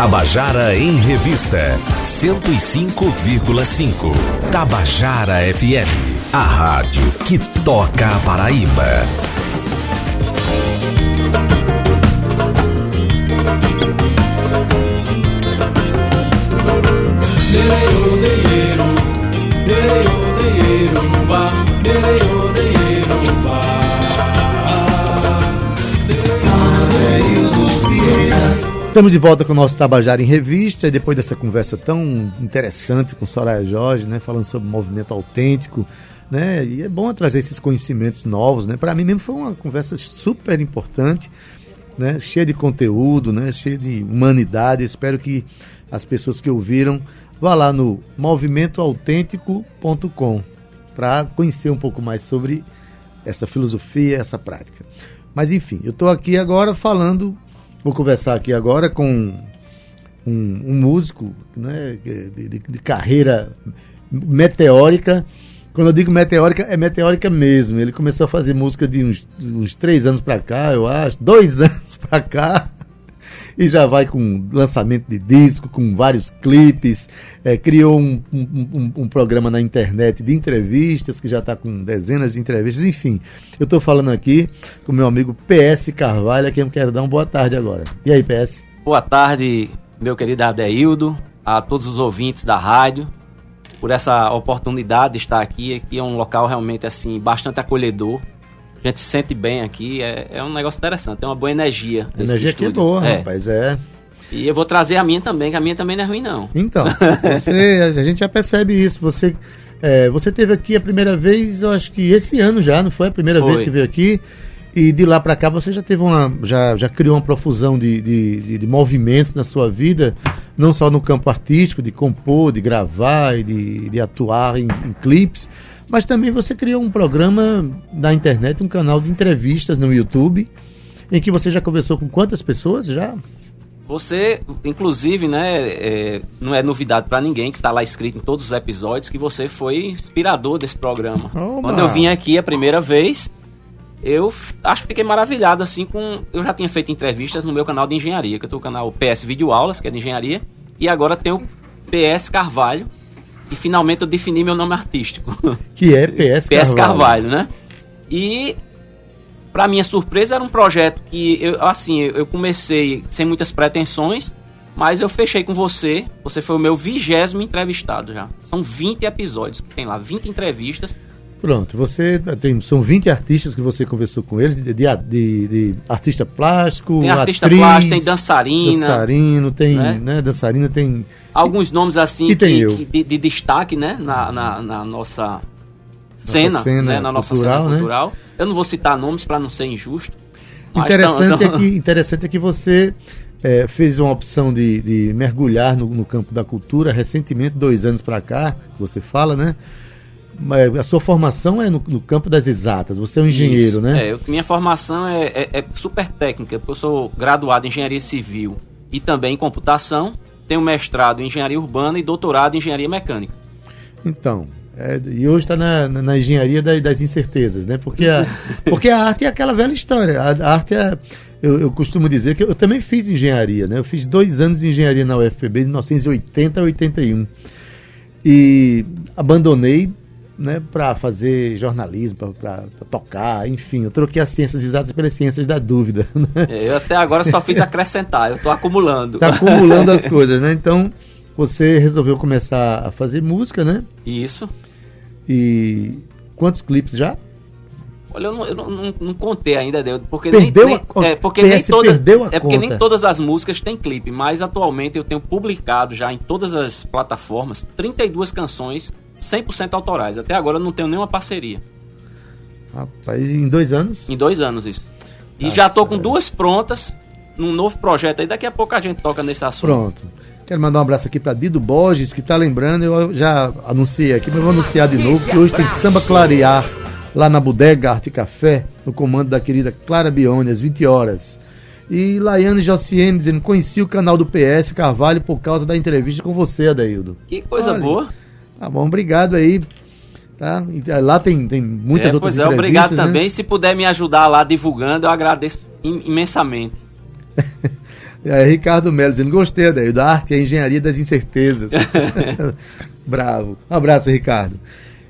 Tabajara em Revista 105,5. Tabajara FM, a rádio que toca a Paraíba. Estamos de volta com o nosso Tabajara em Revista, e depois dessa conversa tão interessante com Soraya Jorge, né, falando sobre movimento autêntico, né, e é bom trazer esses conhecimentos novos, né, para mim mesmo foi uma conversa super importante, né, cheia de conteúdo, né, cheia de humanidade, espero que as pessoas que ouviram vá lá no movimentoautêntico.com para conhecer um pouco mais sobre essa filosofia, essa prática. Mas enfim, eu estou aqui agora falando Vou conversar aqui agora com um, um músico né, de, de, de, carreira meteórica. Quando eu digo meteórica, é meteórica mesmo. Ele começou a fazer música de uns, uns três anos para cá, eu acho, dois anos para cá e já vai com lançamento de disco, com vários clipes, é, criou um, um, um, um, programa na internet de entrevistas, que já está com dezenas de entrevistas, enfim. Eu estou falando aqui com meu amigo PS Carvalho, a quem eu quero dar uma boa tarde agora. E aí, PS? Boa tarde, meu querido Adeildo, a todos os ouvintes da rádio, por essa oportunidade de estar aqui. Aqui é um local realmente assim bastante acolhedor a gente se sente bem aqui, é, é um negócio interessante, tem uma boa energia. Energia aqui é boa, é. rapaz, é. E eu vou trazer a minha também, que a minha também não é ruim, não. Então, você, a gente já percebe isso. Você, é, você teve aqui a primeira vez, eu acho que esse ano já, não foi a primeira foi. vez que veio aqui? E de lá para cá você já teve uma. já, já criou uma profusão de, de, de, de, movimentos na sua vida, não só no campo artístico, de compor, de gravar e de, de atuar em, em clipes, mas também você criou um programa na internet, um canal de entrevistas no YouTube, em que você já conversou com quantas pessoas já? Você, inclusive, né, é, não é novidade para ninguém que está lá escrito em todos os episódios que você foi inspirador desse programa. Oba. Quando eu vim aqui a primeira vez, eu acho que fiquei maravilhado assim com. Eu já tinha feito entrevistas no meu canal de engenharia, que eu tenho o canal PS Vídeo Aulas, que é de engenharia, e agora tem o PS Carvalho, e finalmente eu defini meu nome artístico. Que é PS Carvalho. PS Carvalho, né? E para minha surpresa era um projeto que eu assim, eu comecei sem muitas pretensões, mas eu fechei com você. Você foi o meu vigésimo entrevistado já. São 20 episódios que tem lá, 20 entrevistas. Pronto, você tem, são 20 artistas que você conversou com eles, de, de, de, de artista plástico, tem artista atriz, plástico, tem dançarina, dançarino, tem, né? né dançarina, tem alguns nomes assim que, que de, de, destaque, né, na, na, na nossa cena, nossa cena né, na nossa cultural, cena cultural. Né? Eu não vou citar nomes para não ser injusto. Interessante, É que, interessante é que você é, fez uma opção de, de mergulhar no, no, campo da cultura recentemente, dois anos para cá, você fala, né? A sua formação é no, no, campo das exatas, você é um engenheiro, Isso, né? É, eu, minha formação é, é, é super técnica, porque eu sou graduado em engenharia civil e também em computação tenho mestrado em engenharia urbana e doutorado em engenharia mecânica. Então, é, e hoje está na, na, na, engenharia das, das, incertezas, né? Porque a, porque a arte é aquela velha história. A, a arte é. Eu, eu, costumo dizer que eu, eu, também fiz engenharia, né? Eu fiz dois anos de engenharia na UFPB, de 1980 a 81. E abandonei né, para fazer jornalismo, para tocar, enfim. Eu troquei as ciências exatas pelas ciências da dúvida. Né? É, eu até agora só fiz acrescentar, eu estou acumulando. Está acumulando as coisas, né? Então, você resolveu começar a fazer música, né? Isso. E quantos clipes já? Olha, eu não, eu não, não contei ainda, porque perdeu nem, nem é, porque nem todas, é porque nem todas as músicas têm clipe, mas atualmente eu tenho publicado já em todas as plataformas 32 canções 100% autorais. Até agora eu não tenho nenhuma parceria. Rapaz, em dois anos? Em dois anos isso. E Nossa, já tô com duas prontas num novo projeto aí, daqui a pouco a gente toca nesse assunto. Pronto. Quero mandar um abraço aqui para Dido Borges, que tá lembrando, eu já anunciei aqui, mas vou anunciar de novo, que hoje tem Samba Clarear lá na Bodega Arte Café, no comando da querida Clara Bione, às 20 horas. E Laiane Jociene dizendo: conheci o canal do PS Carvalho por causa da entrevista com você, Adaildo. Que coisa Olha, boa. Tá bom, obrigado aí. Tá? Lá tem, tem muitas é, outras pois é, obrigado né? também. Se puder me ajudar lá divulgando, eu agradeço imensamente. É, Ricardo Melo dizendo, gostei, Adair, da arte e a engenharia das incertezas. Bravo. Um abraço, Ricardo.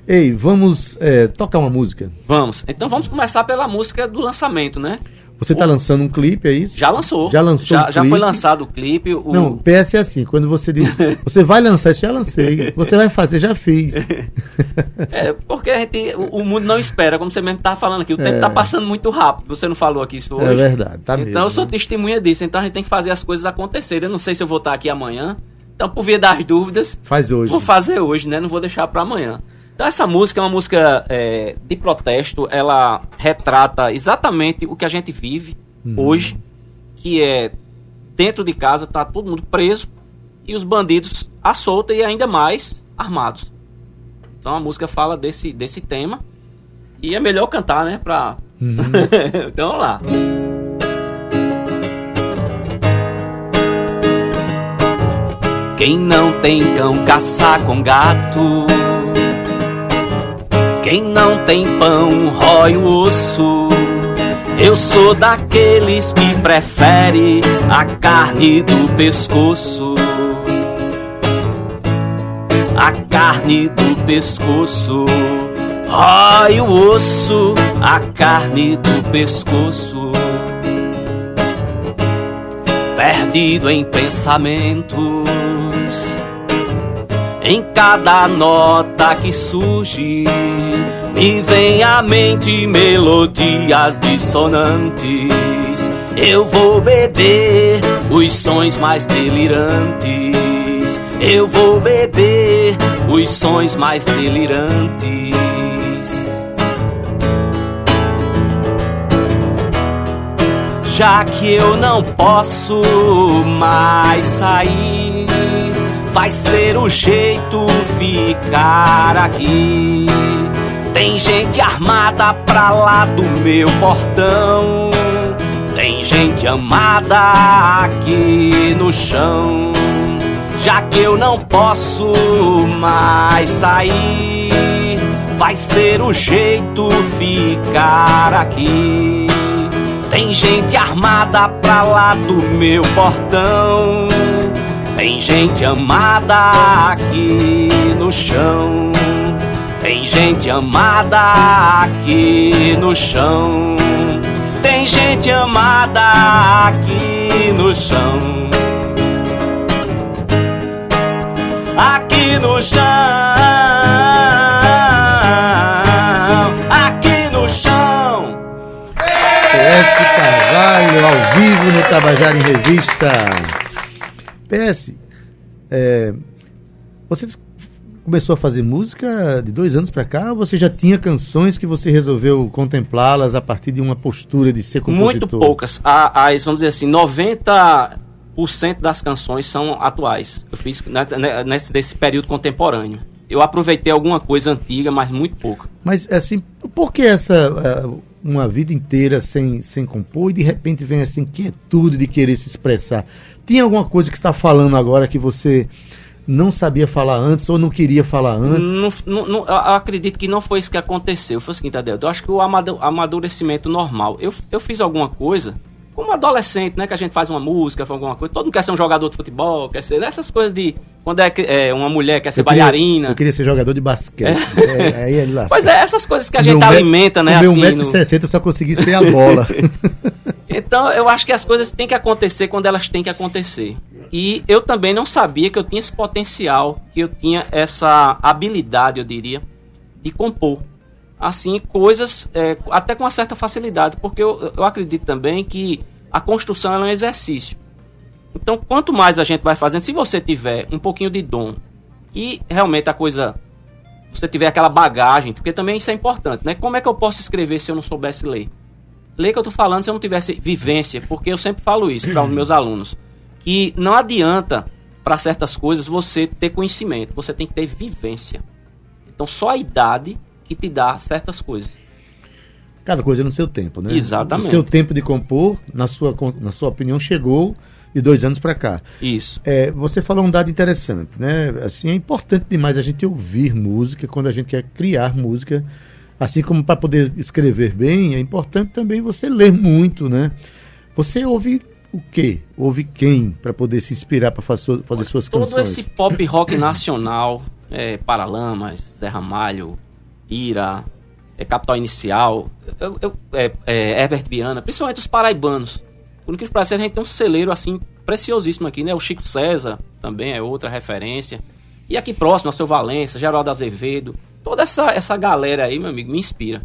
Ei, vamos é, tocar uma música? Vamos. Então vamos começar pela música do lançamento, né? Você está lançando um clipe, é isso? Já lançou. Já lançou Já, um já foi lançado o clipe. O... Não, PS é assim, quando você diz, você vai lançar, já lancei. Você vai fazer, já fiz. é, porque a gente, o, o, mundo não espera, como você mesmo está falando aqui. O é. tempo está passando muito rápido. Você não falou aqui isso é hoje. É verdade, tá Então mesmo, eu sou testemunha disso. Então a gente tem que fazer as coisas acontecerem. Eu não sei se eu vou estar aqui amanhã. Então, por via das dúvidas, faz hoje. Vou fazer hoje, né? Não vou deixar para amanhã. Então essa música é uma música é, de protesto. Ela retrata exatamente o que a gente vive uhum. hoje, que é dentro de casa tá todo mundo preso e os bandidos à solta e ainda mais armados. Então a música fala desse, desse tema e é melhor cantar, né? Pra... Uhum. então vamos lá. Quem não tem cão caça com gato. Quem não tem pão rói o osso. Eu sou daqueles que prefere a carne do pescoço. A carne do pescoço. Rói o osso, a carne do pescoço. Perdido em pensamentos, em cada nota que surge me vem à mente melodias dissonantes. Eu vou beber os sons mais delirantes. Eu vou beber os sons mais delirantes. Já que eu não posso mais sair, vai ser o jeito ficar aqui tem gente armada pra lá do meu portão. Tem gente amada aqui no chão. Já que eu não posso mais sair, vai ser o jeito ficar aqui. Tem gente armada pra lá do meu portão. Tem gente amada aqui no chão. Tem gente amada aqui no chão. Tem gente amada aqui no chão. Aqui no chão. Aqui no chão. PS Carvalho ao vivo no Tabajara em Revista. PS, é, você começou a fazer música de dois anos para cá? Ou você já tinha canções que você resolveu contemplá-las a partir de uma postura de ser compositor? Muito poucas. As, vamos dizer assim, 90% das canções são atuais. Eu fiz nesse, nesse período contemporâneo. Eu aproveitei alguma coisa antiga, mas muito pouco. Mas, assim, por que essa... Eh, uma vida inteira sem, sem compor e de repente vem essa inquietude de querer se expressar. Tinha alguma coisa que está falando agora que você não sabia falar antes ou não queria falar antes? Não, não, não, eu acredito que não foi isso que aconteceu. Foi o seguinte, Adel, eu acho que o amadurecimento normal. Eu, eu fiz alguma coisa, como adolescente, né? Que a gente faz uma música, faz alguma coisa. Todo mundo quer ser um jogador de futebol, quer ser essas coisas de. Quando é, é uma mulher quer ser eu queria, bailarina. Eu queria ser jogador de basquete. É. É, ele pois é, essas coisas que a gente alimenta, né? Meu assim, 1,60m no... eu só consegui ser a bola. então eu acho que as coisas têm que acontecer quando elas têm que acontecer. E eu também não sabia que eu tinha esse potencial, que eu tinha essa habilidade, eu diria, de compor. Assim, coisas é, até com uma certa facilidade, porque eu, eu acredito também que a construção é um exercício. Então, quanto mais a gente vai fazendo, se você tiver um pouquinho de dom e realmente a coisa. Você tiver aquela bagagem, porque também isso é importante, né? Como é que eu posso escrever se eu não soubesse ler? Ler que eu tô falando se eu não tivesse vivência, porque eu sempre falo isso para os meus alunos que não adianta para certas coisas você ter conhecimento, você tem que ter vivência. Então só a idade que te dá certas coisas. Cada coisa no seu tempo, né? Exatamente. O seu tempo de compor, na sua, na sua opinião, chegou de dois anos para cá. Isso. É, você falou um dado interessante, né? Assim, é importante demais a gente ouvir música quando a gente quer criar música. Assim como para poder escrever bem, é importante também você ler muito, né? Você ouve o quê? Houve quem para poder se inspirar para fazer, fazer suas Todo canções? Todo esse pop rock nacional, é, Paralamas, Zé Ramalho, Ira, é, Capital Inicial, eu, eu, é, é, Herbert Viana, principalmente os paraibanos. Por que pareça, a gente tem um celeiro assim preciosíssimo aqui, né? O Chico César também é outra referência. E aqui próximo, o seu Valença, Geraldo Azevedo, toda essa, essa galera aí, meu amigo, me inspira.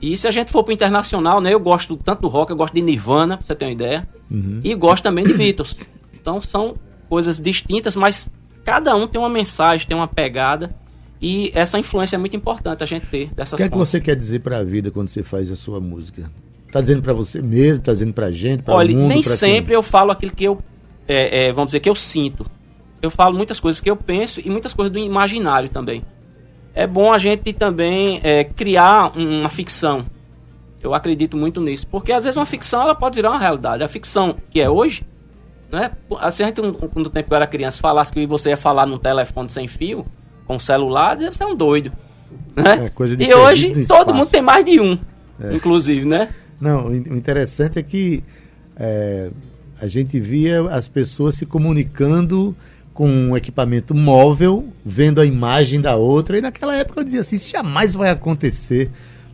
E se a gente for pro internacional, né? Eu gosto tanto do rock, eu gosto de Nirvana, pra você ter uma ideia. Uhum. E gosto também de Beatles. Então são coisas distintas, mas cada um tem uma mensagem, tem uma pegada. E essa influência é muito importante a gente ter dessas O que é que você quer dizer para a vida quando você faz a sua música? Tá dizendo para você mesmo, tá dizendo pra gente, para Olha, mundo, nem sempre quem? eu falo aquilo que eu, é, é, vamos dizer, que eu sinto. Eu falo muitas coisas que eu penso e muitas coisas do imaginário também é bom a gente também é, criar uma ficção. Eu acredito muito nisso. Porque às vezes uma ficção ela pode virar uma realidade. A ficção que é hoje, né? Se a gente, no tempo eu era criança, falasse que você ia falar num telefone sem fio, com celular, você é um doido. Né? É, e hoje todo mundo tem mais de um, é. inclusive, né? Não, o interessante é que é, a gente via as pessoas se comunicando com um equipamento móvel, vendo a imagem da outra. E naquela época eu dizia assim, isso jamais vai acontecer.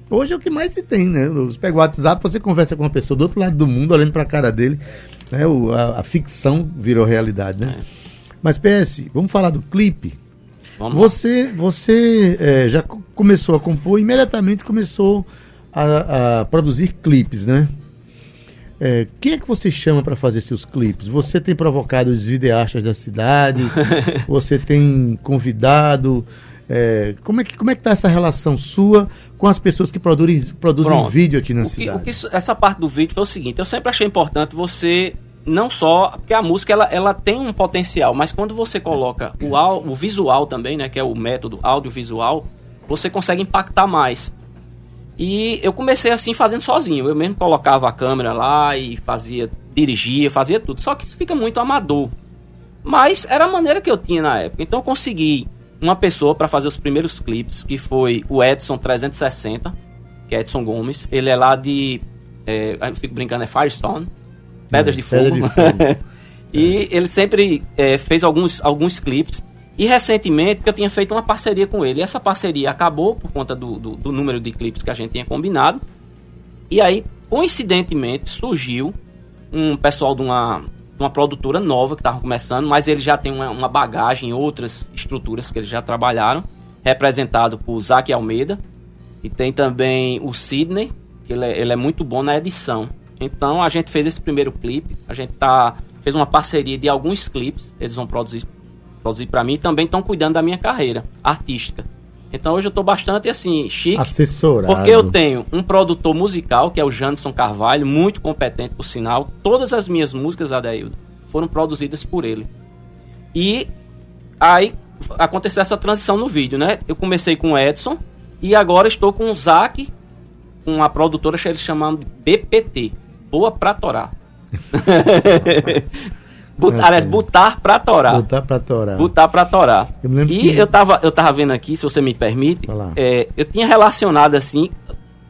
Hoje é o que mais se tem, né? Você pega o WhatsApp, você conversa com uma pessoa do outro lado do mundo, olhando para a cara dele. Né? O, a, a, ficção virou realidade, né? É. Mas PS, vamos falar do clipe. Vamos. Você, você é, já começou a compor, imediatamente começou a, a produzir clipes, né? É, quem é que você chama para fazer seus clipes? Você tem provocado os videastas da cidade? você tem convidado? É, como, é que, como é que tá essa relação sua com as pessoas que produzem, produzem vídeo aqui na o que, cidade? O que, essa parte do vídeo foi o seguinte, eu sempre achei importante você não só porque a música ela, ela tem um potencial, mas quando você coloca o, o visual também, né, que é o método audiovisual, você consegue impactar mais. E eu comecei assim fazendo sozinho. Eu mesmo colocava a câmera lá e fazia, dirigia, fazia tudo. Só que isso fica muito amador. Mas era a maneira que eu tinha na época. Então eu consegui uma pessoa para fazer os primeiros clipes, que foi o Edson 360, que é Edson Gomes. Ele é lá de. É, eu fico brincando, é Firestone, Pedras de Fogo. De fogo. e ele sempre é, fez alguns, alguns clipes. E recentemente eu tinha feito uma parceria com ele. E essa parceria acabou por conta do, do, do número de clipes que a gente tinha combinado. E aí, coincidentemente, surgiu um pessoal de uma, uma produtora nova que estava começando, mas ele já tem uma, uma, bagagem em outras estruturas que eles já trabalharam, representado por Zac Almeida. E tem também o Sidney, que ele é, ele é muito bom na edição. Então a gente fez esse primeiro clipe, a gente tá, fez uma parceria de alguns clipes, eles vão produzir produzir para mim, também estão cuidando da minha carreira artística. Então hoje eu estou bastante assim, chique. Assessorado. Porque eu tenho um produtor musical, que é o Janderson Carvalho, muito competente por sinal. Todas as minhas músicas, Adeildo, foram produzidas por ele. E aí aconteceu essa transição no vídeo, né? Eu comecei com o Edson e agora estou com o Zac, com uma produtora chamando BPT, Boa Pra Torar. But, é, aliás, botar pra torar. Botar pra torar. Botar pra torar. Eu e que... eu, tava, eu tava vendo aqui, se você me permite, é, eu tinha relacionado assim,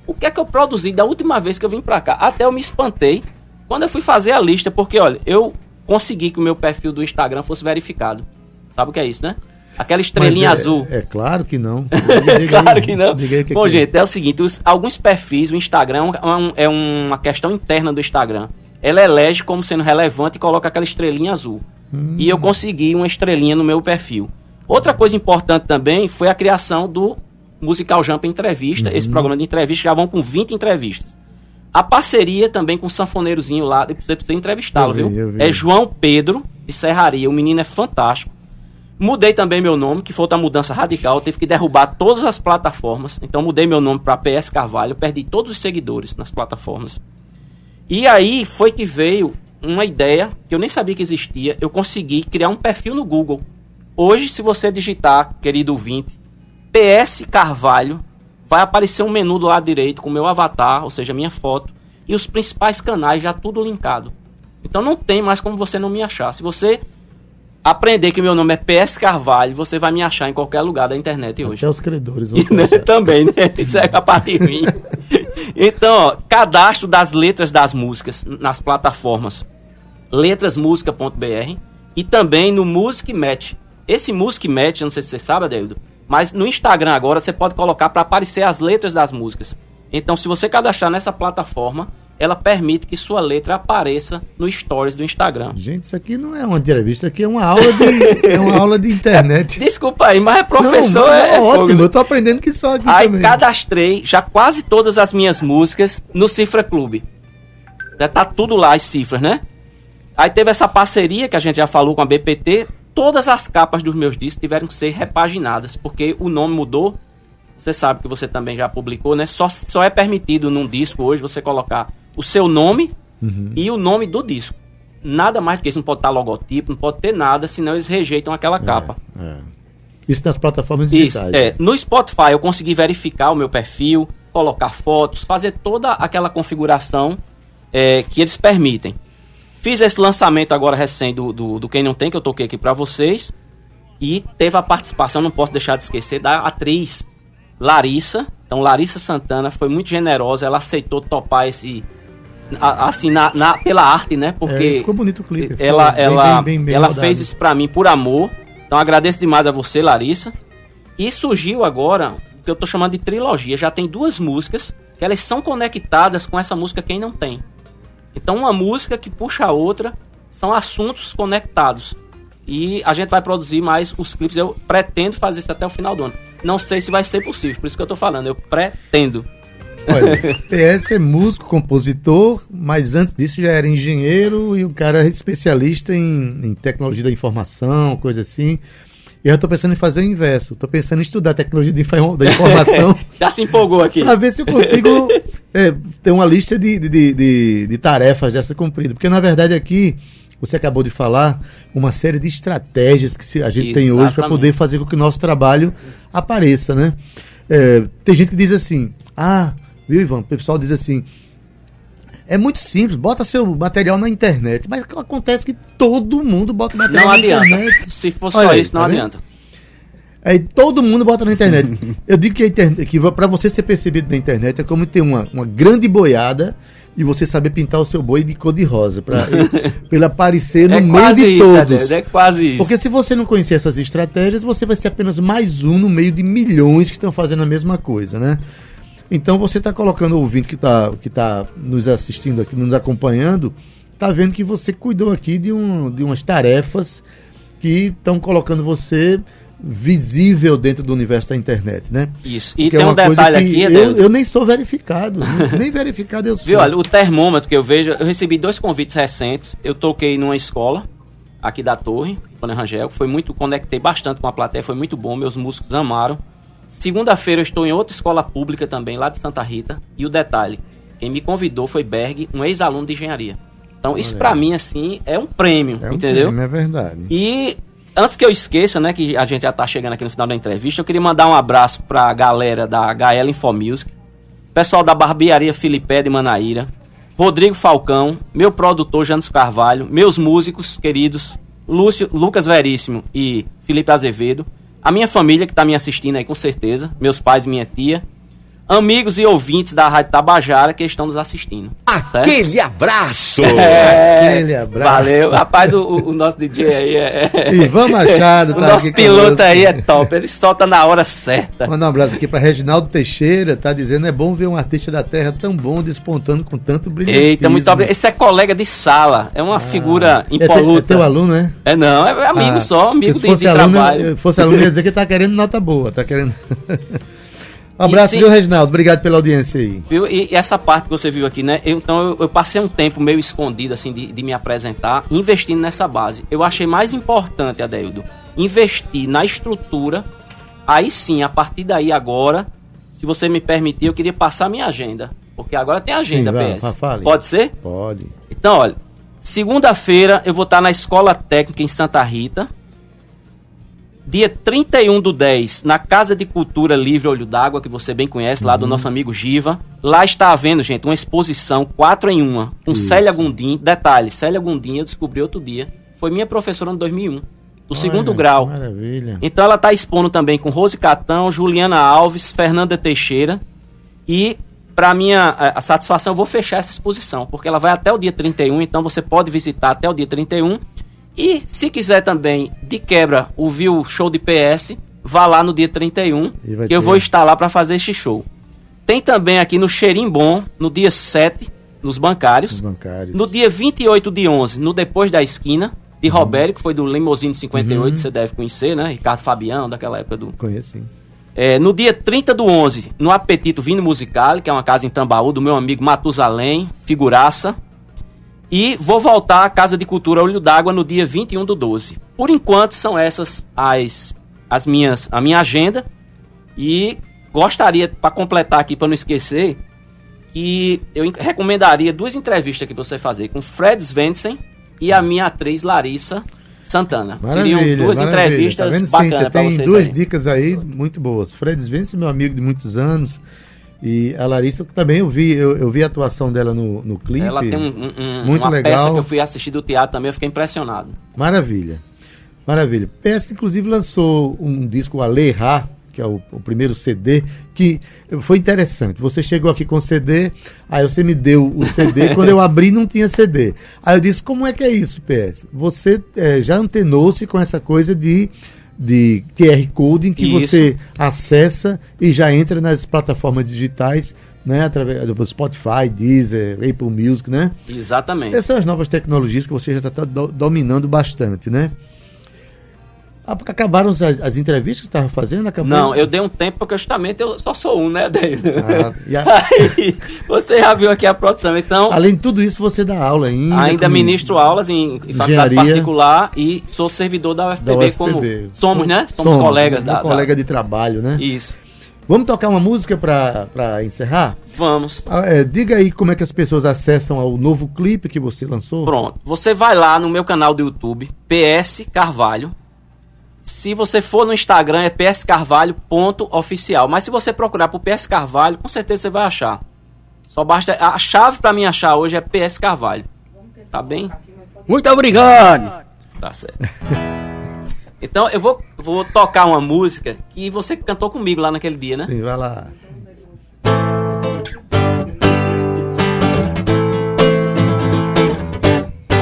o que é que eu produzi da última vez que eu vim pra cá. Até eu me espantei quando eu fui fazer a lista, porque olha, eu consegui que o meu perfil do Instagram fosse verificado. Sabe o que é isso, né? Aquela estrelinha é, azul. É claro que não. claro que não. Que Bom, que gente, é. é o seguinte: os, alguns perfis, o Instagram é, um, é uma questão interna do Instagram ela elege como sendo relevante e coloca aquela estrelinha azul. Hum. E eu consegui uma estrelinha no meu perfil. Outra coisa importante também foi a criação do Musical Jump Entrevista, uhum. esse programa de entrevista, já vão com 20 entrevistas. A parceria também com o sanfoneirozinho lá, você precisa entrevistá-lo, viu? É João Pedro, de Serraria, o menino é fantástico. Mudei também meu nome, que foi outra mudança radical, teve que derrubar todas as plataformas, então mudei meu nome para PS Carvalho, perdi todos os seguidores nas plataformas. E aí foi que veio uma ideia que eu nem sabia que existia. Eu consegui criar um perfil no Google. Hoje, se você digitar, querido ouvinte, PS Carvalho, vai aparecer um menu do lado direito com meu avatar, ou seja, minha foto, e os principais canais já tudo linkado. Então não tem mais como você não me achar. Se você aprender que meu nome é PS Carvalho, você vai me achar em qualquer lugar da internet hoje. Até os credores. Né, também, né? Isso é a parte ruim. então, ó, cadastro das letras das músicas nas plataformas. letrasmusica.br e também no Music Match. Esse Music Match, não sei se você sabe, Adeildo, mas no Instagram agora você pode colocar para aparecer as letras das músicas. Então, se você cadastrar nessa plataforma, ela permite que sua letra apareça no stories do Instagram. Gente, isso aqui não é uma entrevista, aqui é uma aula de, é uma aula de internet. Desculpa aí, mas é professor. Não, é, é, ótimo, fogo. eu tô aprendendo que só aqui aí também. cadastrei já quase todas as minhas músicas no Cifra Clube. Já tá tudo lá, as cifras, né? Aí teve essa parceria que a gente já falou com a BPT. Todas as capas dos meus discos tiveram que ser repaginadas, porque o nome mudou. Você sabe que você também já publicou, né? Só, só é permitido num disco hoje você colocar o seu nome uhum. e o nome do disco. Nada mais do que isso, não pode estar logotipo, não pode ter nada, senão eles rejeitam aquela é, capa. É. Isso nas plataformas digitais. Isso, é. No Spotify eu consegui verificar o meu perfil, colocar fotos, fazer toda aquela configuração é, que eles permitem. Fiz esse lançamento agora recém do, do, do Quem Não Tem, que eu toquei aqui para vocês. E teve a participação, não posso deixar de esquecer, da atriz Larissa. Então, Larissa Santana foi muito generosa, ela aceitou topar esse, assim, na, na, pela arte, né? Porque é, ficou bonito o clipe. Ela, bem, ela, bem, bem, ela fez isso pra mim por amor. Então agradeço demais a você, Larissa. E surgiu agora o que eu tô chamando de trilogia. Já tem duas músicas que elas são conectadas com essa música Quem Não Tem. Então uma música que puxa a outra são assuntos conectados. E a gente vai produzir mais os clipes. Eu pretendo fazer isso até o final do ano. Não sei se vai ser possível, por isso que eu tô falando. Eu pretendo. Olha, PS é músico, compositor, mas antes disso já era engenheiro e um cara especialista em, em tecnologia da informação, coisa assim. E eu estou pensando em fazer o inverso. Estou pensando em estudar tecnologia da informação. já se empolgou aqui. Para ver se eu consigo é, ter uma lista de, de, de, de tarefas dessa cumprida. Porque, na verdade, aqui, você acabou de falar, uma série de estratégias que a gente Exatamente. tem hoje para poder fazer com que o nosso trabalho apareça, né? É, tem gente que diz assim, ah, Viu, Ivan? O pessoal diz assim. É muito simples, bota seu material na internet. Mas acontece que todo mundo bota material não na adianta. internet. Se for só isso, não tá adianta. Aí todo mundo bota na internet. Eu digo que, que para você ser percebido na internet é como ter uma, uma grande boiada e você saber pintar o seu boi de cor de rosa, para ele aparecer no é meio de isso, todos. É quase isso. Porque se você não conhecer essas estratégias, você vai ser apenas mais um no meio de milhões que estão fazendo a mesma coisa, né? Então você está colocando o ouvinte que está que tá nos assistindo aqui, nos acompanhando, está vendo que você cuidou aqui de, um, de umas tarefas que estão colocando você visível dentro do universo da internet, né? Isso. E que é tem é um detalhe aqui, eu, eu, nem sou verificado, nem verificado eu sou. Viu, olha, o termômetro que eu vejo, eu recebi dois convites recentes. Eu toquei numa escola aqui da Torre, Tony Rangel, foi muito conectei bastante com a plateia, foi muito bom, meus músicos amaram. Segunda-feira eu estou em outra escola pública também, lá de Santa Rita. E o detalhe, quem me convidou foi Berg, um ex-aluno de engenharia. Então, Olha isso para mim, assim, é um prêmio, é um entendeu? Prêmio, é verdade. E antes que eu esqueça, né, que a gente já tá chegando aqui no final da entrevista, eu queria mandar um abraço pra galera da HL Infomusic, pessoal da barbearia Filipé de Manaíra, Rodrigo Falcão, meu produtor Janos Carvalho, meus músicos queridos Lúcio, Lucas Veríssimo e Felipe Azevedo, a minha família que está me assistindo aí com certeza, meus pais minha tia, amigos e ouvintes da Rádio Tabajara que estão nos assistindo. Aquele certo? abraço! É, Aquele abraço! Valeu! Rapaz, o, o nosso DJ aí é. é Ivan Machado, tá O nosso piloto aí é top, ele solta na hora certa. Manda um abraço aqui para Reginaldo Teixeira, tá dizendo: é bom ver um artista da terra tão bom despontando com tanto brilho. Eita, muito obrigado. Esse é colega de sala, é uma ah, figura impoluta. É, te, é teu aluno, né? É não, é amigo ah, só, amigo de, de aluno, trabalho. Se fosse aluno, ia dizer que tá querendo nota boa, tá querendo. Um abraço, viu, Reginaldo? Obrigado pela audiência aí. Viu? E, e essa parte que você viu aqui, né? Eu, então eu, eu, passei um tempo meio escondido, assim, de, de, me apresentar, investindo nessa base. Eu achei mais importante, Adeildo, investir na estrutura. Aí sim, a partir daí agora, se você me permitir, eu queria passar a minha agenda. Porque agora tem agenda, sim, PS. Fale. Pode ser? Pode. Então, olha, segunda-feira eu vou estar na Escola Técnica em Santa Rita Dia 31 do 10, na Casa de Cultura Livre Olho d'Água, que você bem conhece, lá do uhum. nosso amigo Giva. Lá está havendo, gente, uma exposição 4 em 1, com Isso. Célia Gundim. Detalhe, Célia Gundim eu descobri outro dia. Foi minha professora em 2001, do Olha, segundo grau. Maravilha. Então ela está expondo também com Rose Catão, Juliana Alves, Fernanda Teixeira. E para minha a, a satisfação, eu vou fechar essa exposição, porque ela vai até o dia 31, então você pode visitar até o dia 31. E se quiser também, de quebra, ouvir o show de PS, vá lá no dia 31, que ter. eu vou estar lá para fazer este show. Tem também aqui no Xerimbom, no dia 7, nos bancários. bancários. No dia 28 de 11, no Depois da Esquina, de uhum. Robério, que foi do Limousine 58, uhum. você deve conhecer, né? Ricardo Fabião, daquela época do... Conheço, sim. É, no dia 30 do 11, no Apetito Vino Musical, que é uma casa em Tambaú, do meu amigo Matusalém, figuraça. E vou voltar à Casa de Cultura Olho d'Água no dia 21 do 12. Por enquanto, são essas as, as minhas, a minha agenda. E gostaria, para completar aqui, para não esquecer, que eu recomendaria duas entrevistas que você fazer com Fred Svensson e a minha atriz Larissa Santana. Maravilha, Seriam duas maravilha. entrevistas tá bacanas para vocês. Tem duas aí. dicas aí muito boas. Fred Svensson, meu amigo de muitos anos. E a Larissa também eu vi, eu, eu vi a atuação dela no, no clipe. Ela tem um, um, muito uma legal. peça que eu fui assistir do teatro também, eu fiquei impressionado. Maravilha. Maravilha. Peça, inclusive, lançou um disco, a Lei Ra, que é o, o, primeiro CD, que foi interessante. Você chegou aqui com CD, aí você me deu o CD, quando eu abri não tinha CD. Aí eu disse, como é que é isso, PS? Você é, já antenou-se com essa coisa de, de QR Code em que isso. você acessa e já entra nas plataformas digitais né, através do Spotify, Deezer, Apple Music, né? Exatamente. Essas são as novas tecnologias que você já está do, dominando bastante, né? Ah, porque acabaram as, as entrevistas que estava fazendo? Acabou... Não, eu dei um tempo porque justamente eu só sou um, né, Ah, a... Aí, você já viu aqui a produção, então... Além de tudo isso, você dá aula ainda? Ainda como... ministro aulas em, em faculdade particular e sou servidor da UFPB, da UFPB. como... Somos, né? Somos, somos colegas da... colega de trabalho, né? Isso. Vamos tocar uma música para encerrar? Vamos. Ah, é, diga aí como é que as pessoas acessam ao novo clipe que você lançou. Pronto. Você vai lá no meu canal do YouTube, PS Carvalho. Se você for no Instagram é pscarvalho.oficial. Mas se você procurar por PS Carvalho, com certeza você vai achar. Só basta. A chave para mim achar hoje é PS Carvalho. Tá bem? Muito obrigado! Tá certo. Então eu vou, vou tocar uma música que você cantou comigo lá naquele dia, né? Sim, vai lá.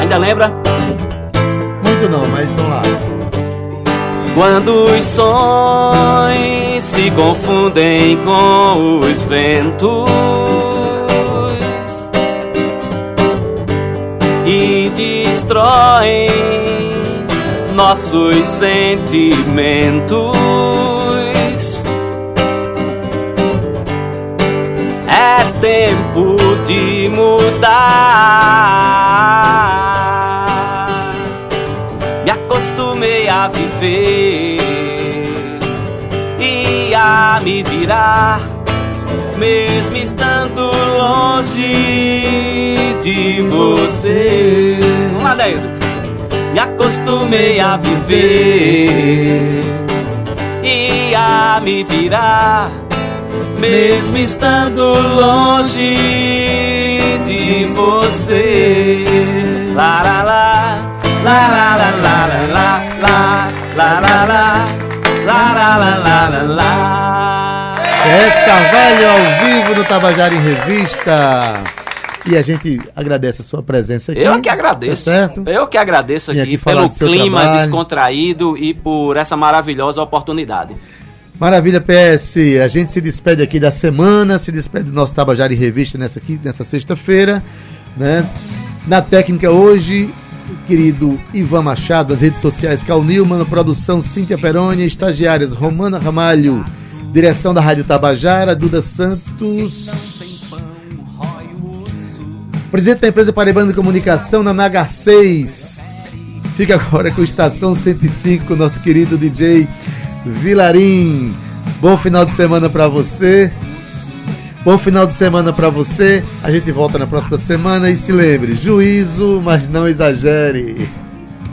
Ainda lembra? Muito não, mas vamos lá. Quando os sonhos se confundem com os ventos e destroem nossos sentimentos. É tempo de mudar. Me acostumei a viver e a me virar, mesmo estando longe de você. Vamos lá, Deildo me acostumei a viver e a me virar, mesmo estando longe de você. La la la, la la la la la la la la la la la la la la la. Carvalho ao vivo do Tabajara em Revista. E a gente agradece a sua presença aqui. Eu que agradeço. Tá certo? Eu que agradeço aqui, aqui pelo clima trabalho. descontraído e por essa maravilhosa oportunidade. Maravilha, PS. A gente se despede aqui da semana, se despede do nosso Tabajara em Revista nessa, aqui, nessa sexta-feira. Né? Na técnica hoje, querido Ivan Machado, das redes sociais Cal Nilman, produção Cíntia Peroni, estagiárias Romana Ramalho, direção da Rádio Tabajara, Duda Santos. Presidente da empresa Paraibana de Comunicação, na Nagar 6. Fica agora com Estação 105, nosso querido DJ Vilarim. Bom final de semana para você. Bom final de semana para você. A gente volta na próxima semana e se lembre, juízo, mas não exagere.